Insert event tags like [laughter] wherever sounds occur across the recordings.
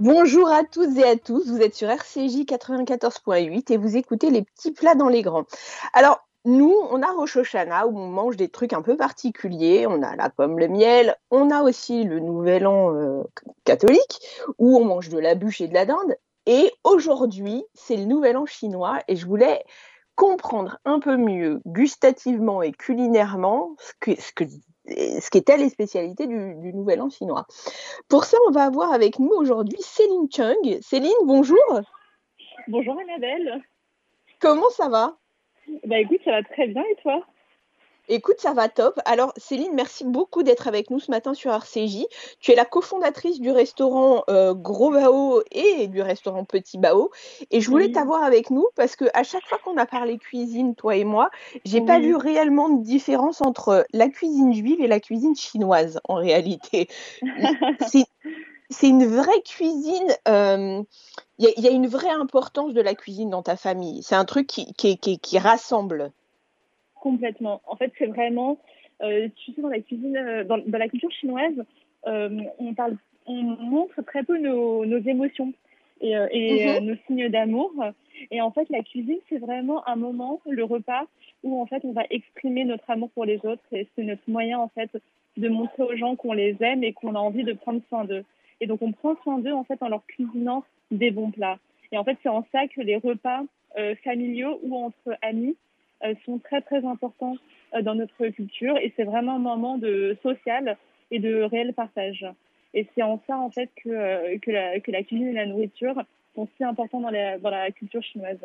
Bonjour à toutes et à tous, vous êtes sur RCJ 94.8 et vous écoutez les petits plats dans les grands. Alors, nous, on a Rosh où on mange des trucs un peu particuliers. On a la pomme, le miel. On a aussi le Nouvel An euh, catholique où on mange de la bûche et de la dinde. Et aujourd'hui, c'est le Nouvel An chinois et je voulais comprendre un peu mieux gustativement et culinairement ce que, ce que ce qu'étaient les spécialités du, du, Nouvel An chinois. Pour ça, on va avoir avec nous aujourd'hui Céline Chung. Céline, bonjour. Bonjour Annabelle. Comment ça va? Bah écoute, ça va très bien et toi? Écoute, ça va top. Alors, Céline, merci beaucoup d'être avec nous ce matin sur RCJ. Tu es la cofondatrice du restaurant euh, Gros Bao et du restaurant Petit Bao. Et je voulais oui. t'avoir avec nous parce que à chaque fois qu'on a parlé cuisine, toi et moi, j'ai oui. pas vu réellement de différence entre la cuisine juive et la cuisine chinoise en réalité. [laughs] C'est une vraie cuisine. Il euh, y, y, a une vraie importance de la cuisine dans ta famille. C'est un truc qui, qui, qui, qui rassemble. Complètement. En fait, c'est vraiment, euh, tu sais, dans la cuisine, euh, dans, dans la culture chinoise, euh, on parle, on montre très peu nos, nos émotions et, et mm -hmm. nos signes d'amour. Et en fait, la cuisine, c'est vraiment un moment, le repas, où en fait, on va exprimer notre amour pour les autres. Et c'est notre moyen, en fait, de montrer aux gens qu'on les aime et qu'on a envie de prendre soin d'eux. Et donc, on prend soin d'eux, en fait, en leur cuisinant des bons plats. Et en fait, c'est en ça que les repas euh, familiaux ou entre amis sont très très importants euh, dans notre culture et c'est vraiment un moment de social et de réel partage. Et c'est en ça en fait que, euh, que, la, que la cuisine et la nourriture sont si importants dans la, dans la culture chinoise.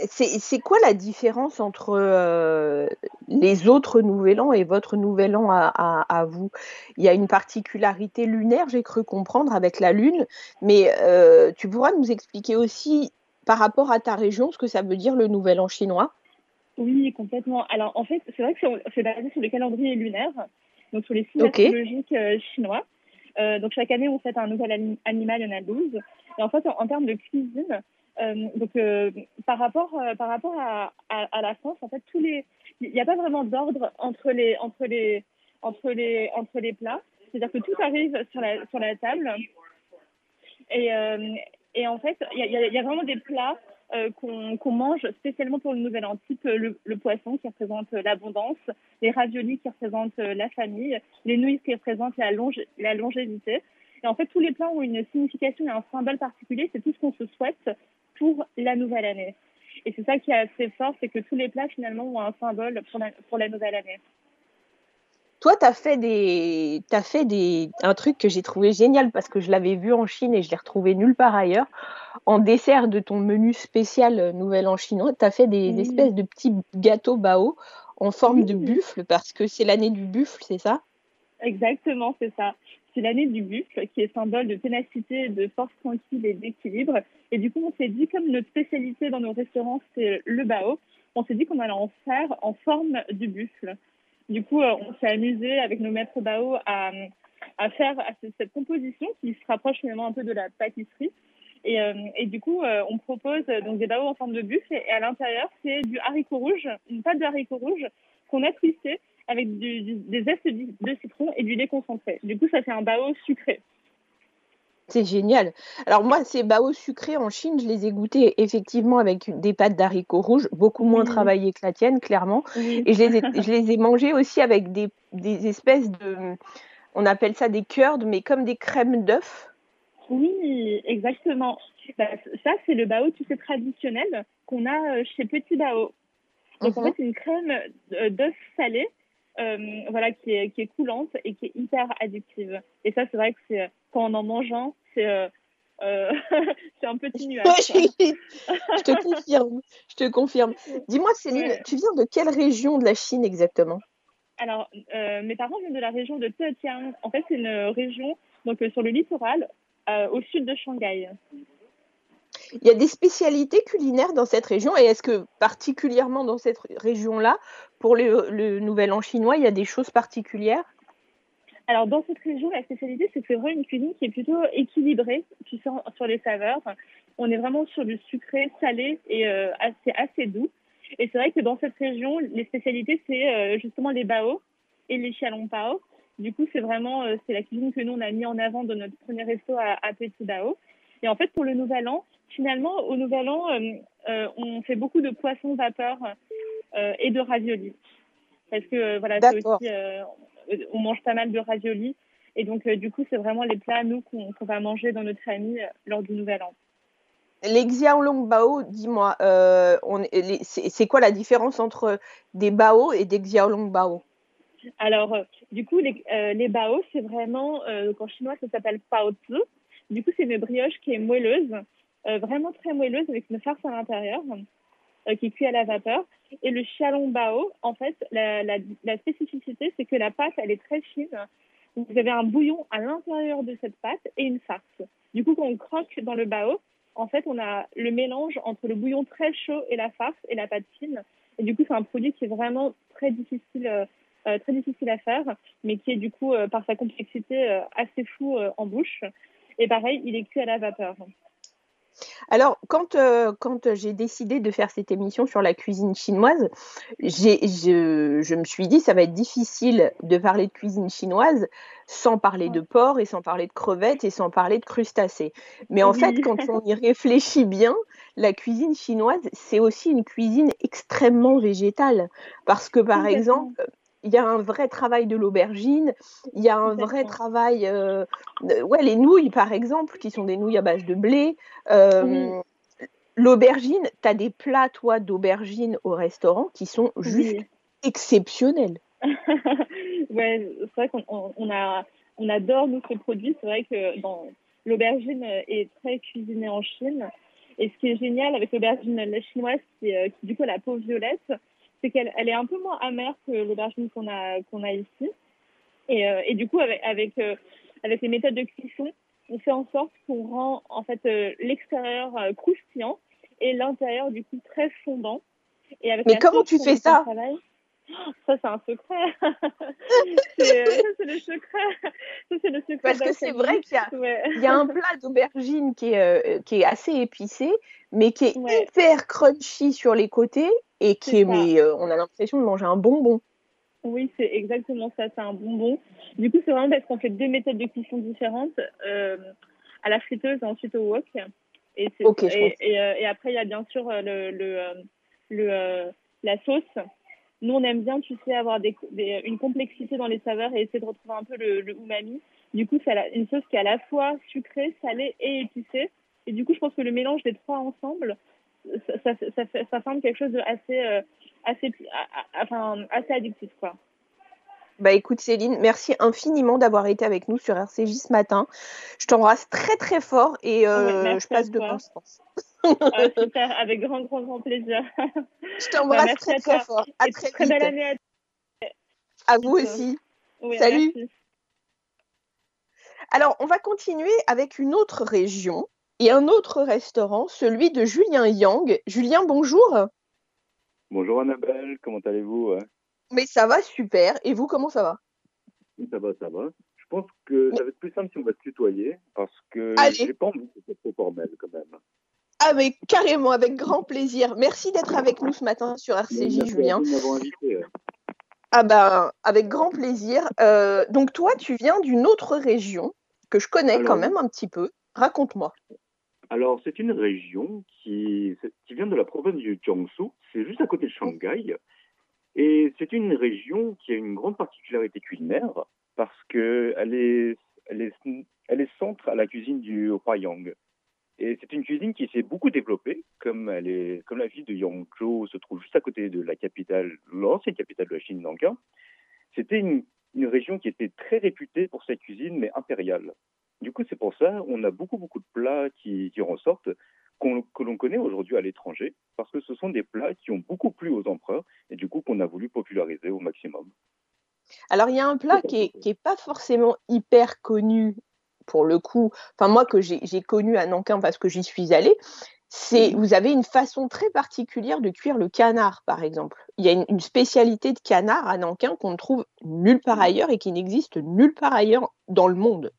C'est quoi la différence entre euh, les autres Nouvel An et votre Nouvel An à, à, vous? Il y a une particularité lunaire, j'ai cru comprendre, avec la Lune, mais tu pourras nous expliquer aussi par rapport à ta région ce que ça veut dire le Nouvel An chinois? Oui, complètement. Alors, en fait, c'est vrai que c'est basé sur le calendrier lunaire, donc sur les signes okay. astrologiques euh, chinois. Euh, donc, chaque année, on fête un nouvel anim animal, il y en a 12. Et en fait, en, en termes de cuisine, euh, donc, par rapport, par rapport à, à, à, la France, en fait, tous les, il n'y a pas vraiment d'ordre entre les, entre les, entre les, entre les plats. C'est-à-dire que tout arrive sur la, sur la table. Et, et en fait, il y a, vraiment des plats euh, qu'on qu mange spécialement pour le nouvel an, type euh, le, poisson qui représente euh, l'abondance, les raviolis qui représentent la famille, les nouilles qui représentent la, longe longévité. Et en fait, tous les plats ont une signification et un symbole particulier. C'est tout ce qu'on se souhaite pour la nouvelle année. Et c'est ça qui est assez fort, c'est que tous les plats finalement ont un symbole pour la, pour nouvelle année. Toi, tu as fait, un truc que j'ai trouvé génial parce que je l'avais vu en Chine et je l'ai retrouvé nulle part ailleurs. En dessert de ton menu spécial euh, Nouvel An chinois, tu as fait des mmh. espèces de petits gâteaux bao en forme mmh. de buffle parce que c'est l'année du buffle, c'est ça? Exactement, c'est ça. C'est l'année du buffle qui est symbole de ténacité, de force tranquille et d'équilibre. Et du coup, on s'est dit, comme notre spécialité dans nos restaurants, c'est le bao, on s'est dit qu'on allait en faire en forme du buffle. Du coup, euh, on s'est amusé avec nos maîtres bao à, à faire à cette composition qui se rapproche finalement un peu de la pâtisserie. Et, euh, et du coup, euh, on propose donc des bao en forme de buffle et, et à l'intérieur, c'est du haricot rouge, une pâte de haricot rouge qu'on a twistée avec du, du, des zestes de citron et du lait concentré. Du coup, ça fait un bao sucré. C'est génial. Alors moi, ces bao sucrés en Chine, je les ai goûtés effectivement avec des pâtes d'haricots rouges, beaucoup moins mmh. travaillées que la tienne, clairement. Mmh. Et je les, ai, [laughs] je les ai mangés aussi avec des, des espèces de, on appelle ça des curds, mais comme des crèmes d'œufs. Oui, exactement. Bah, ça, c'est le bao, tu sais, traditionnel qu'on a euh, chez Petit Bao. Donc en fait, c'est une crème euh, d'œufs salés euh, voilà, qui est, qui est coulante et qui est hyper addictive. Et ça, c'est vrai que c'est quand on en mange un, c'est euh, euh, [laughs] un petit [laughs] nuage. je te confirme, je te confirme. Dis-moi, Céline, ouais. tu viens de quelle région de la Chine exactement? Alors, mes parents viennent de la région de Zhejiang. En fait, c'est une région donc sur le littoral, au sud de Shanghai. Il y a des spécialités culinaires dans cette région et est-ce que particulièrement dans cette région-là, pour le, le, Nouvel An chinois, il y a des choses particulières? Alors dans cette région, la spécialité, c'est que c'est vraiment une cuisine qui est plutôt équilibrée, tu sais, sur les saveurs. On est vraiment sur du sucré, salé et euh, assez, assez doux. Et c'est vrai que dans cette région, les spécialités, c'est euh, justement les bao et les xialong pao Du coup, c'est vraiment c'est la cuisine que nous on a mis en avant dans notre premier resto à, à Petit Bao. Et en fait, pour le Nouvel An, finalement, au Nouvel An, on fait beaucoup de poissons vapeur et de raviolis. Parce que voilà, aussi, on mange pas mal de raviolis. Et donc, du coup, c'est vraiment les plats, nous, qu'on va manger dans notre famille lors du Nouvel An. Les xiaolong bao, dis-moi, euh, c'est quoi la différence entre des bao et des xiaolong bao? Alors, euh, du coup, les, euh, les bao, c'est vraiment, euh, en chinois, ça s'appelle pao zi. Du coup, c'est une brioche qui est moelleuse, vraiment très moelleuse, avec une farce à l'intérieur, qui est cuite à la vapeur. Et le xiaolong bao, en fait, la, la, spécificité, c'est que la pâte, elle est très fine. Vous avez un bouillon à l'intérieur de cette pâte et une farce. Du coup, quand on croque dans le bao, en fait, on a le mélange entre le bouillon très chaud et la farce et la pâte fine. Et du coup, c'est un produit qui est vraiment très difficile, très difficile à faire, mais qui est du coup, euh, par sa complexité, assez fou en bouche. Et pareil, il est cuit à la vapeur. Alors, quand, euh, quand j'ai décidé de faire cette émission sur la cuisine chinoise, je, je, me suis dit ça va être difficile de parler de cuisine chinoise sans parler de porc et sans parler de crevettes et sans parler de crustacés. Mais en fait, quand [laughs] on y réfléchit bien, la cuisine chinoise, c'est aussi une cuisine extrêmement végétale. Parce que, par exemple, il y a un vrai travail de l'aubergine, il y a un vrai travail, euh, ouais, les nouilles par exemple, qui sont des nouilles à base de blé. Euh, l'aubergine, tu as des plats, toi, d'aubergine au restaurant qui sont juste exceptionnels. [laughs] ouais, c'est vrai qu'on on a, on adore nous ce produit. C'est vrai que l'aubergine est très cuisinée en Chine. Et ce qui est génial avec l'aubergine chinoise, c'est euh, du coup la peau violette, c'est qu'elle elle est un peu moins amère que l'aubergine qu'on a, qu'on a ici. Et, euh, et, du coup, avec, avec, euh, avec, les méthodes de cuisson, on fait en sorte qu'on rend en fait euh, l'extérieur croustillant et l'intérieur du coup très fondant. Et avec Mais comment tu fais ça ça, c'est un secret. [laughs] c'est, ça, c'est le secret. Ça, c'est le secret. Parce que c'est vrai qu'il y a, il y a un plat d'aubergine qui est, qui est assez épicé, mais qui est hyper crunchy sur les côtés et qui est, mais euh, on a l'impression de manger un bonbon. Oui, c'est exactement ça, c'est un bonbon. Du coup, c'est vraiment parce qu'on fait deux méthodes de cuisson différentes, euh, à la friteuse et ensuite au wok. Et, et, euh, et, après, il y a bien sûr le, le, le la sauce. Nous, on aime bien, tu sais, avoir des, une complexité dans les saveurs et essayer de retrouver un peu le, le umami. Du coup, c'est une sauce qui est à la fois sucrée, salée et épicée. Et du coup, je pense que le mélange des trois ensemble, ça, ça, ça, forme quelque chose de assez, euh, assez, enfin, assez addictif, quoi. Bah écoute Céline, merci infiniment d'avoir été avec nous sur RCJ ce matin. Je t'embrasse très très fort et euh, je passe de Constance. Ah, [laughs] super, avec grand grand grand plaisir. Je t'embrasse bah, très très fort. À très, très belle année à, à vous aussi. Salut. Alors on va continuer avec une autre région et un autre restaurant, celui de Julien Yang. Julien, bonjour. Bonjour Annabelle, comment allez-vous Mais ça va super. Et vous, comment ça va? Ça va, ça va. Je pense que ça va être plus simple si on va se tutoyer, parce que j'ai pas envie que soit formel quand même. Ah mais carrément, avec grand plaisir. Merci d'être avec nous ce matin sur RCJ, Julien. Invité, ah ben, avec grand plaisir. Euh, donc toi, tu viens d'une autre région que je connais quand même un petit peu. Raconte-moi. Alors, c'est une région qui, vient de la province du Jiangsu, c'est juste à côté de Shanghai. Et c'est une région qui a une grande particularité culinaire parce qu'elle est, elle est, elle centre à la cuisine du Huaiyang. Et c'est une cuisine qui s'est beaucoup développée, comme la ville de Yangzhou se trouve juste à côté de la capitale, l'ancienne capitale de la Chine, Nankin. C'était une, une région qui était très réputée pour sa cuisine, mais impériale. Du coup, c'est pour ça on a beaucoup, beaucoup de plats qui, qui ressortent que l'on connaît aujourd'hui à l'étranger, parce que ce sont des plats qui ont beaucoup plu aux empereurs et du coup qu'on a voulu populariser au maximum. Alors, il y a un plat qui n'est est pas forcément hyper connu pour le coup, enfin moi que j'ai connu à Nankin parce que j'y suis allée, c'est vous avez une façon très particulière de cuire le canard, par exemple. Il y a une, une spécialité de canard à Nankin qu'on ne trouve nulle part ailleurs et qui n'existe nulle part ailleurs dans le monde.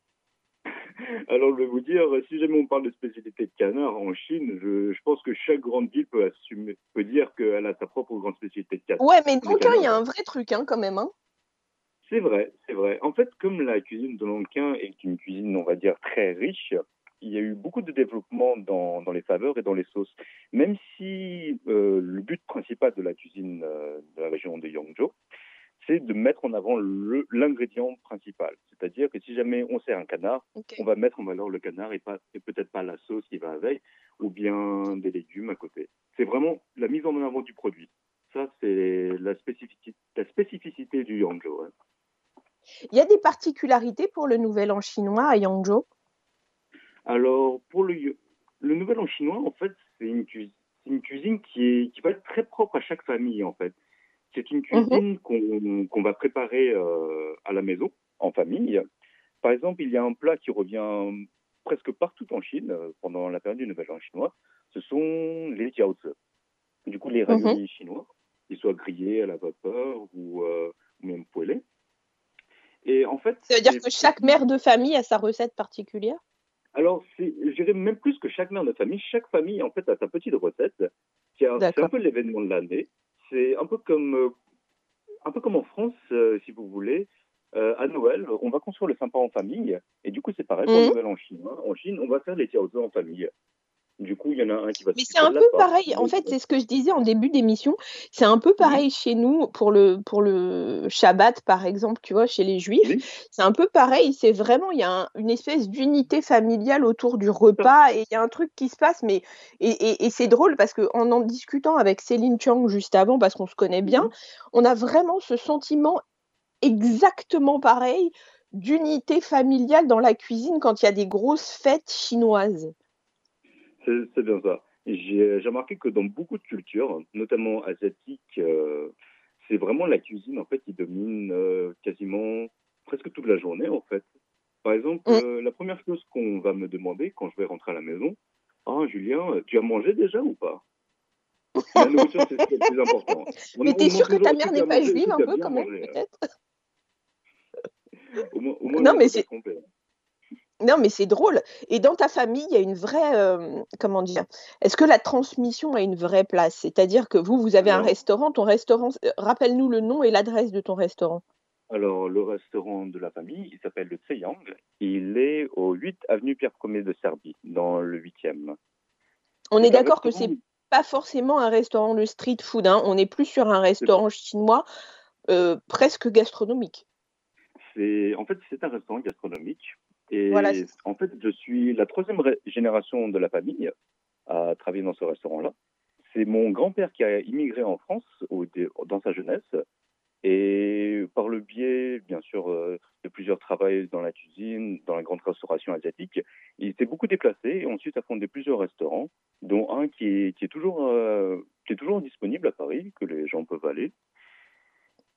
[laughs] Alors, je vais vous dire, si jamais on parle de spécialité de canard en Chine, je, pense que chaque grande ville peut, assumer, peut dire qu'elle a sa propre grande spécialité de canard. Ouais, mais Nankin, il y a un vrai truc hein, quand même. Hein. C'est vrai, c'est vrai. En fait, comme la cuisine de Lanquin est une cuisine, on va dire, très riche, il y a eu beaucoup de développement dans, dans les saveurs et dans les sauces. Même si euh, le but principal de la cuisine euh, de la région de Yangzhou, c'est de mettre en avant l'ingrédient principal. C'est-à-dire que si jamais on sert un canard, on va mettre en valeur le canard et, et peut-être pas la sauce qui va avec, ou bien des légumes à côté. C'est vraiment la mise en avant du produit. Ça, c'est la spécificité, la spécificité du Yangzhou. Hein. Il y a des particularités pour le Nouvel An chinois à Yangzhou Alors, pour le, le Nouvel An chinois, en fait, c'est une, une, cuisine qui, est, qui va être très propre à chaque famille, en fait. C'est une cuisine mhm. qu'on va préparer euh, à la maison, en famille. Par exemple, il y a un plat qui revient presque partout en Chine euh, pendant la période du Nouvel An chinois. Ce sont les jiaozi. Du coup, les mhm. raviolis chinois, qu'ils soient grillés à la vapeur ou, euh, ou même poêlés. Et en fait, ça veut dire que chaque mère de famille a sa recette particulière? Alors, je dirais même plus que chaque mère de famille. Chaque famille, en fait, a sa petite recette. C'est un peu l'événement de l'année. C'est un peu comme, euh, un peu comme en France, euh, si vous voulez. Euh, à Noël, on va construire le sympa en famille. Et du coup, c'est pareil pour mmh. Noël en Chine. Hein. En Chine, on va faire les tiaozhe en famille. Du coup, il y en a un qui va. Mais c'est un peu pareil. En fait, c'est ce que je disais en début d'émission. C'est un peu pareil chez nous pour le pour le Shabbat, par exemple. Tu vois, chez les Juifs, c'est un peu pareil. C'est vraiment il y a une espèce d'unité familiale autour du repas et il y a un truc qui se passe. Mais et, et, c'est drôle parce que en en discutant avec Céline Chang juste avant, parce qu'on se connaît bien, mhm. on a vraiment ce sentiment exactement pareil d'unité familiale dans la cuisine quand il y a des grosses fêtes chinoises. C'est bien ça. J'ai remarqué que dans beaucoup de cultures, notamment asiatiques, euh, c'est vraiment la cuisine en fait qui domine euh, quasiment presque toute la journée en fait. Par exemple, mm. euh, la première chose qu'on va me demander quand je vais rentrer à la maison, ah Julien, tu as mangé déjà ou pas? La nourriture c'est le plus important. Mais t'es sûr que ta mère n'est pas juive un peu quand même peut-être? Non mais c'est non, mais c'est drôle. Et dans ta famille, il y a une vraie, euh, comment dire, est-ce que la transmission a une vraie place? C'est-à-dire que vous, vous avez un restaurant, ton restaurant, euh, rappelle-nous le nom et l'adresse de ton restaurant. Alors, le restaurant de la famille, il s'appelle le Tseyang. Il est au 8 avenue Pierre Ier de Serbie, dans le 8e. On est d'accord que c'est pas forcément un restaurant de street food, hein. on est plus sur un restaurant chinois euh, presque gastronomique. En fait, c'est un restaurant gastronomique et en fait, je suis la troisième génération de la famille à travailler dans ce restaurant-là. C'est mon grand-père qui a immigré en France dans sa jeunesse. Et par le biais, bien sûr, euh, de plusieurs travaux dans la cuisine, dans la grande restauration asiatique, il s'est beaucoup déplacé et ensuite a fondé plusieurs restaurants, dont un qui est, qui est toujours, euh, qui est toujours disponible à Paris, que les gens peuvent aller.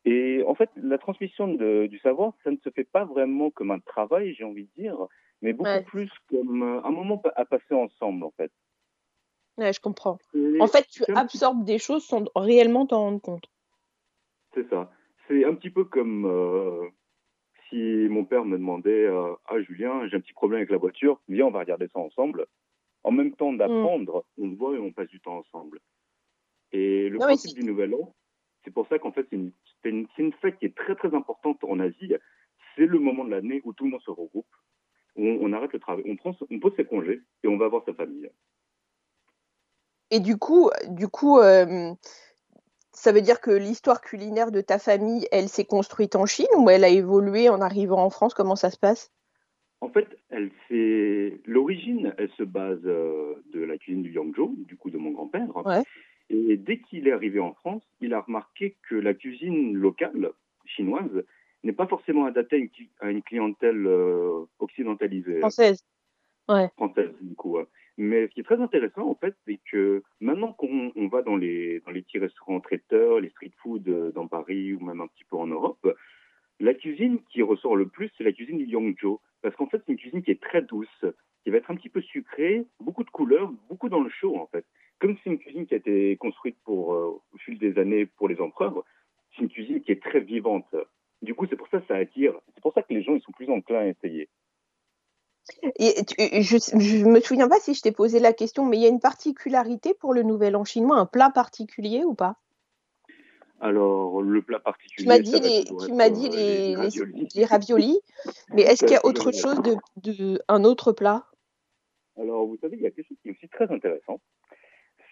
Et en fait, la transmission du savoir, ça ne se fait pas vraiment comme un travail, j'ai envie de dire, mais beaucoup plus comme euh, un moment à passer ensemble, en fait. Ouais, je comprends. en fait, tu absorbes des choses sans réellement t'en rendre compte. C'est ça. C'est un petit peu comme euh, si mon père me demandait euh, Ah, Julien, j'ai un petit problème avec la voiture, viens, on va regarder ça ensemble. En même temps d'apprendre, mm. on voit et on passe du temps ensemble. Et le principe du Nouvel An, c'est pour ça qu'en fait, c'est une, une, fête qui est très très importante en Asie. C'est le moment de l'année où tout le monde se regroupe, où on, arrête le travail, on, prend, on pose ses congés et on va voir sa famille. Et du coup, du coup euh, ça veut dire que l'histoire culinaire de ta famille, elle s'est construite en Chine ou elle a évolué en arrivant en France? Comment ça se passe? En fait, elle l'origine, elle se base euh, de la cuisine du Yangzhou, du coup de mon grand-père. Ouais. Et dès qu'il est arrivé en France, il a remarqué que la cuisine locale chinoise n'est pas forcément adaptée à une clientèle euh, occidentalisée. Française. Ouais. Française, du coup. Mais ce qui est très intéressant, en fait, c'est que maintenant qu'on va dans les, dans les petits restaurants traiteurs, les street food euh, dans Paris ou même un petit peu en Europe, la cuisine qui ressort le plus, c'est la cuisine du Yangzhou. Parce qu'en fait, c'est une cuisine qui est très douce, qui va être un petit peu sucrée, beaucoup de couleurs, beaucoup dans le chaud, en fait comme c'est une cuisine qui a été construite pour, euh, au fil des années pour les empereurs, c'est une cuisine qui est très vivante. Du coup, c'est pour ça que ça attire. C'est pour ça que les gens ils sont plus enclins à essayer. Et je ne me souviens pas si je t'ai posé la question, mais il y a une particularité pour le Nouvel An chinois, un plat particulier ou pas? Alors, le plat particulier. Tu m'as dit, les, tu m'as dit les, les, raviolis. [laughs] mais est-ce qu'il y a autre chose de, de, un autre plat? Alors, vous savez, il y a quelque chose qui est aussi très intéressant.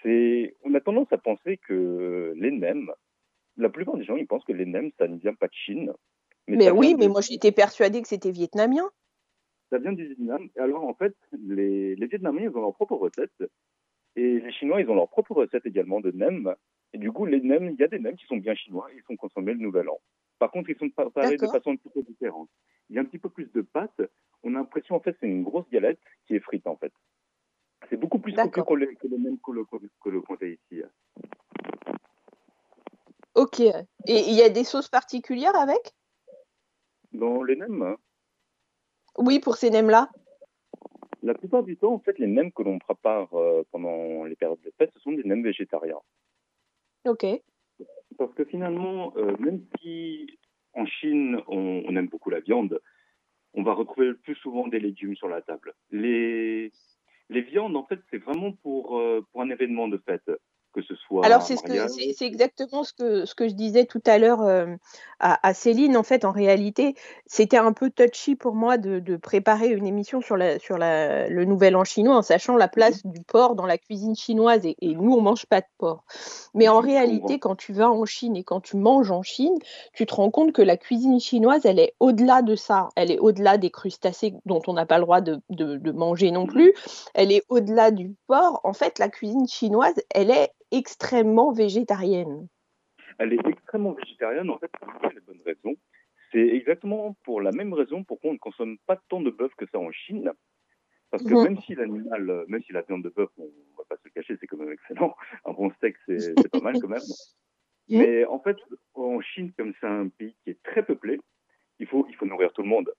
C'est, on a tendance à penser que les nems, la plupart des gens, ils pensent que les nems, ça ne vient pas de Chine. Mais, oui, mais moi, j'étais persuadée que c'était vietnamien. Ça vient du Vietnam. Alors, en fait, les, les Vietnamiens, ils ont leur propre recette. Et les Chinois, ils ont leur propre recette également de nems. Et du coup, les nems, il y a des nems qui sont bien chinois et ils sont consommés le nouvel an. Par contre, ils sont préparés de façon un petit peu différente. Il y a un petit peu plus de pâte. On a l'impression, en fait, c'est une grosse galette qui est frite, en fait. C'est beaucoup plus que, le, que le même que le, que le ici. Ok. Et il y a des sauces particulières avec? Dans les nems hein. Oui, pour ces nems-là. La plupart du temps, en fait, les nems que l'on prépare euh, pendant les périodes de fête, ce sont des nems végétariens. Ok. Parce que finalement, euh, même si en Chine, on, aime beaucoup la viande, on va retrouver le plus souvent des légumes sur la table. Les, les viandes, en fait, c'est vraiment pour, euh, pour un événement de fête que ce soit. Alors, c'est ce exactement ce que, ce que je disais tout à l'heure euh, à, Céline. En fait, en réalité, c'était un peu touchy pour moi de, de, préparer une émission sur, la, sur la, le Nouvel An chinois en sachant la place du porc dans la cuisine chinoise. Et, et nous, on mange pas de porc. Mais en réalité, quand tu vas en Chine et quand tu manges en Chine, tu te rends compte que la cuisine chinoise, elle est au-delà de ça. Elle est au-delà des crustacés dont on n'a pas le droit de, de, de manger non plus. Elle est au-delà du porc. En fait, la cuisine chinoise, elle est extrêmement végétarienne. Elle est extrêmement végétarienne, en fait, pour les bonnes raisons. C'est exactement pour la même raison pourquoi on ne consomme pas tant de bœuf que ça en Chine. Parce que mhm. même si l'animal, même si la viande de bœuf, on va pas se le cacher, c'est quand même excellent. [laughs] Un bon steak, c'est pas mal quand même. [laughs] Mais en fait, en Chine, comme c'est un pays qui est très peuplé, il faut, il faut nourrir tout le monde.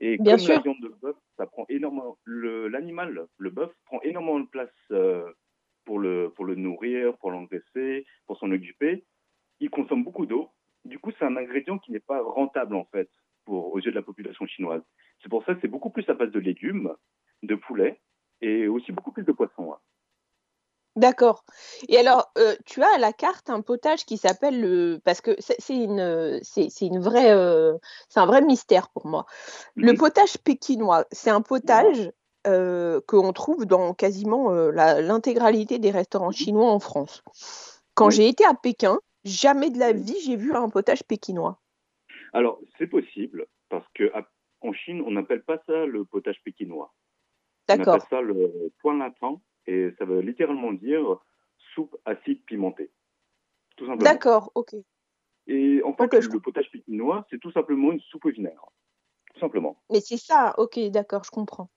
Et Bien comme sûr. la viande de bœuf, ça prend énormément, l'animal, le, le bœuf prend énormément de place euh, pour le, pour le nourrir, pour l'engraisser, pour s'en occuper. Il consomme beaucoup d'eau. Du coup, c'est un ingrédient qui n'est pas rentable, en fait, pour, aux yeux de la population chinoise. C'est pour ça que c'est beaucoup plus à base de légumes, de poulet et aussi beaucoup plus de poissons. Hein. D'accord. Et alors, euh, tu as à la carte un potage qui s'appelle le, parce que c'est une, c'est une vraie, euh, c'est un vrai mystère pour moi. Le potage pékinois, c'est un potage euh, qu'on trouve dans quasiment euh, l'intégralité des restaurants chinois en France. Quand j'ai été à Pékin, jamais de la vie j'ai vu un potage pékinois. Alors, c'est possible, parce qu'en Chine, on n'appelle pas ça le potage pékinois. D'accord. On appelle ça le point latin, et ça veut littéralement dire soupe acide pimentée. Tout simplement. D'accord, ok. Et en fait, le potage pékinois, c'est tout simplement une soupe au vinaigre. Tout simplement. Mais c'est ça, ok, d'accord, je comprends.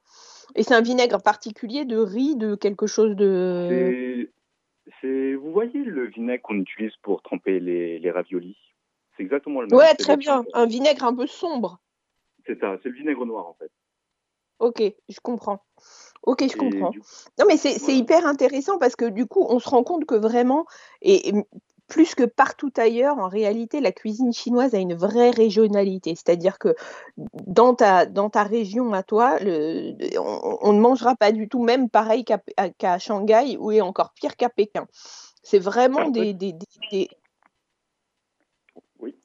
Et c'est un vinaigre particulier de riz, de quelque chose de. C'est, vous voyez le vinaigre qu'on utilise pour tremper les, les raviolis? C'est exactement le même. Ouais, très bien. Un vinaigre un peu sombre. C'est ça, c'est le vinaigre noir en fait. Ok, je comprends. Ok, je comprends. Non, mais c'est hyper intéressant parce que du coup, on se rend compte que vraiment, et plus que partout ailleurs, en réalité, la cuisine chinoise a une vraie régionalité. C'est-à-dire que dans ta, dans ta région à toi, le, on, ne mangera pas du tout, même pareil qu'à Shanghai, ou est encore pire qu'à Pékin. C'est vraiment des, des, Oui.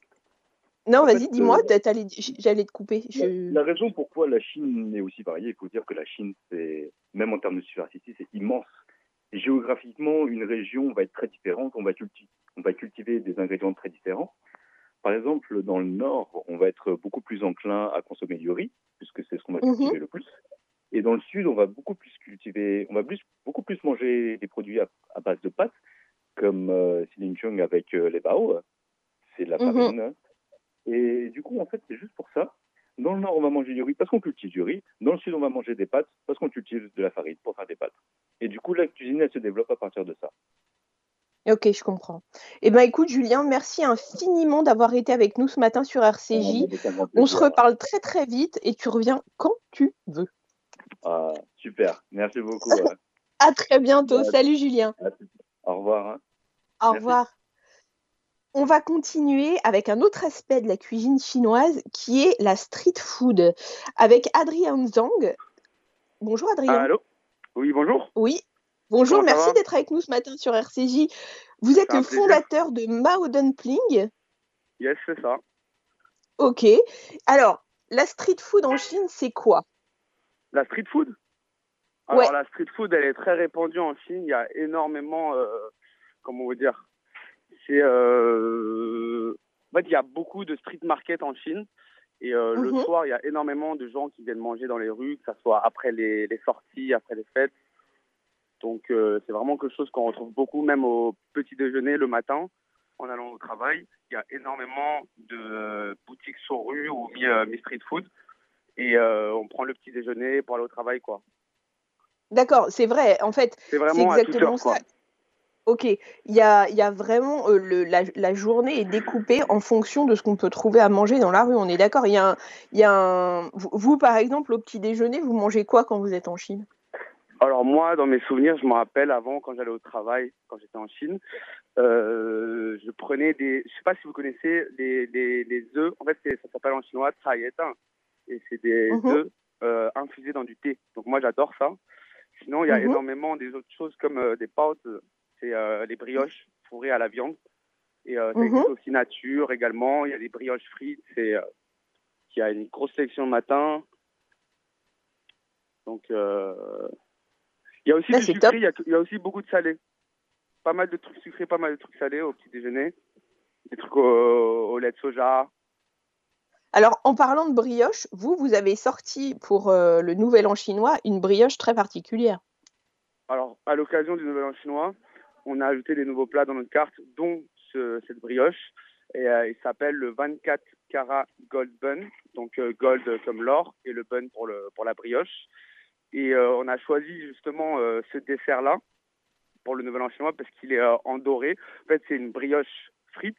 Non, vas-y, dis-moi, euh, j'allais te couper. La, raison pourquoi la Chine est aussi variée, il faut dire que la Chine, c'est, même en termes de superficie, c'est immense géographiquement, une région va être très différente. On va, cultiver, on va cultiver des ingrédients très différents. Par exemple, dans le nord, on va être beaucoup plus enclin à consommer du riz, puisque c'est ce qu'on va mhm. cultiver le plus. Et dans le sud, on va beaucoup plus cultiver, on va plus, beaucoup plus manger des produits à, base de pâtes, comme euh, Chung avec euh, les bao, c'est de la mhm. farine. Et du coup, en fait, c'est juste pour ça. Dans le nord, on va manger du riz parce qu'on cultive du riz. Dans le sud, on va manger des pâtes parce qu'on cultive de la farine pour faire des pâtes. Et du coup, la cuisine, elle se développe à partir de ça. Ok, je comprends. Eh bien, écoute, Julien, merci infiniment d'avoir été avec nous ce matin sur RCJ. on se reparle très, très vite et tu reviens quand tu veux. Ah, super. Merci beaucoup. [laughs] à très bientôt. Salut, Julien. Au revoir. Hein. Au revoir. On va continuer avec un autre aspect de la cuisine chinoise qui est la street food avec Adrien Zhang. Bonjour Adrien. Allô? Oui, bonjour. Oui. Bonjour, merci d'être avec nous ce matin sur RCJ. Vous êtes le fondateur de Mao Dumpling Yes, c'est ça. Ok. Alors, la street food en Chine, c'est quoi? La street food? Alors, la street food, elle est très répandue en Chine. Il y a énormément, euh, comment on veut dire, c'est, euh, en fait, il y a beaucoup de street market en Chine. Et euh, le mhm. soir, il y a énormément de gens qui viennent manger dans les rues, que ce soit après les, les sorties, après les fêtes. Donc, c'est vraiment quelque chose qu'on retrouve beaucoup, même au petit déjeuner le matin en allant au travail. Il y a énormément de boutiques sur rue ou mi-street food. Et on prend le petit déjeuner pour aller au travail, quoi. D'accord, c'est vrai. En fait, c'est exactement ça. Ok, il y a, y a, vraiment le, la, journée est découpée en fonction de ce qu'on peut trouver à manger dans la rue. On est d'accord. Il y a, y a un... vous, par exemple, au petit déjeuner, vous mangez quoi quand vous êtes en Chine? Alors moi, dans mes souvenirs, je me rappelle avant quand j'allais au travail, quand j'étais en Chine, euh, je prenais des, je sais pas si vous connaissez les les, œufs. En fait, ça s'appelle en chinois tsaiyetan et c'est des mhm. œufs euh, infusés dans du thé. Donc moi, j'adore ça. Sinon, il y a mhm. énormément des autres choses comme euh, des pâtes, c'est les brioches fourrées à la viande et ça mhm. existe aussi nature également. Il y a des brioches frites, c'est qui a une grosse sélection le matin. Donc il y a aussi du sucré, il y, a, aussi beaucoup de salé. Pas mal de trucs sucrés, pas mal de trucs salés au petit déjeuner. Des trucs au, lait de soja. Alors, en parlant de brioche, vous, vous avez sorti pour euh, le Nouvel An chinois une brioche très particulière. Alors, à l'occasion du Nouvel An chinois, on a ajouté des nouveaux plats dans notre carte, dont cette brioche. Et euh, il s'appelle le 24 carat gold bun, donc euh, gold comme l'or et le bun pour, le, pour la brioche. Et euh, on a choisi justement euh, ce dessert-là pour le Nouvel An chinois parce qu'il est euh, en doré. En fait, c'est une brioche frite.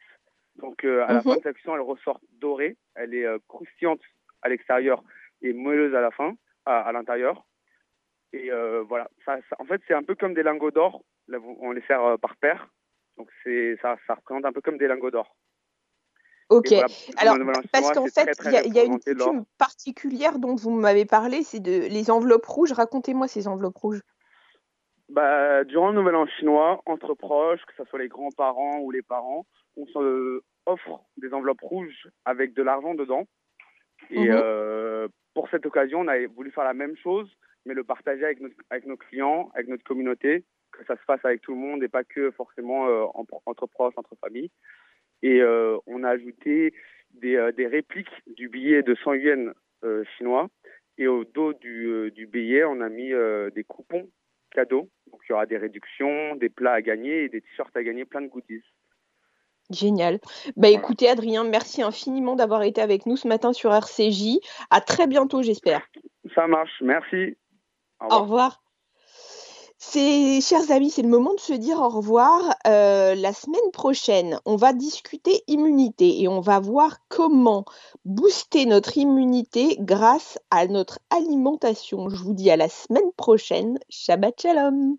Donc, à la fin de sa cuisson, elle ressort dorée. Elle est croustillante à l'extérieur et moelleuse à la fin, à, l'intérieur. Et voilà, ça, en fait, c'est un peu comme des lingots d'or. On les sert par paire. Donc, ça, ça représente un peu comme des lingots d'or. Ok. Alors, parce qu'en fait, il y, a une coutume particulière dont vous m'avez parlé, c'est de les enveloppes rouges. Racontez-moi ces enveloppes rouges. Bah, durant le Nouvel An chinois, entre proches, que ce soit les grands-parents ou les parents, on s'offre offre des enveloppes rouges avec de l'argent dedans. Et mhm. euh, pour cette occasion, on a voulu faire la même chose, mais le partager avec, avec nos clients, avec notre communauté, que ça se fasse avec tout le monde et pas que forcément euh, entre proches, entre familles. Et euh, on a ajouté des, euh, des, répliques du billet de 100 yens chinois. Et au dos du, du billet, on a mis des coupons cadeaux. Donc il y aura des réductions, des plats à gagner et des t-shirts à gagner, plein de goodies. Génial. Bah écoutez Adrien, merci infiniment d'avoir été avec nous ce matin sur RCJ. À très bientôt, j'espère. Ça marche, merci. Au revoir. C'est, chers amis, c'est le moment de se dire au revoir. Euh, la semaine prochaine, on va discuter immunité et on va voir comment booster notre immunité grâce à notre alimentation. Je vous dis à la semaine prochaine. Shabbat Shalom.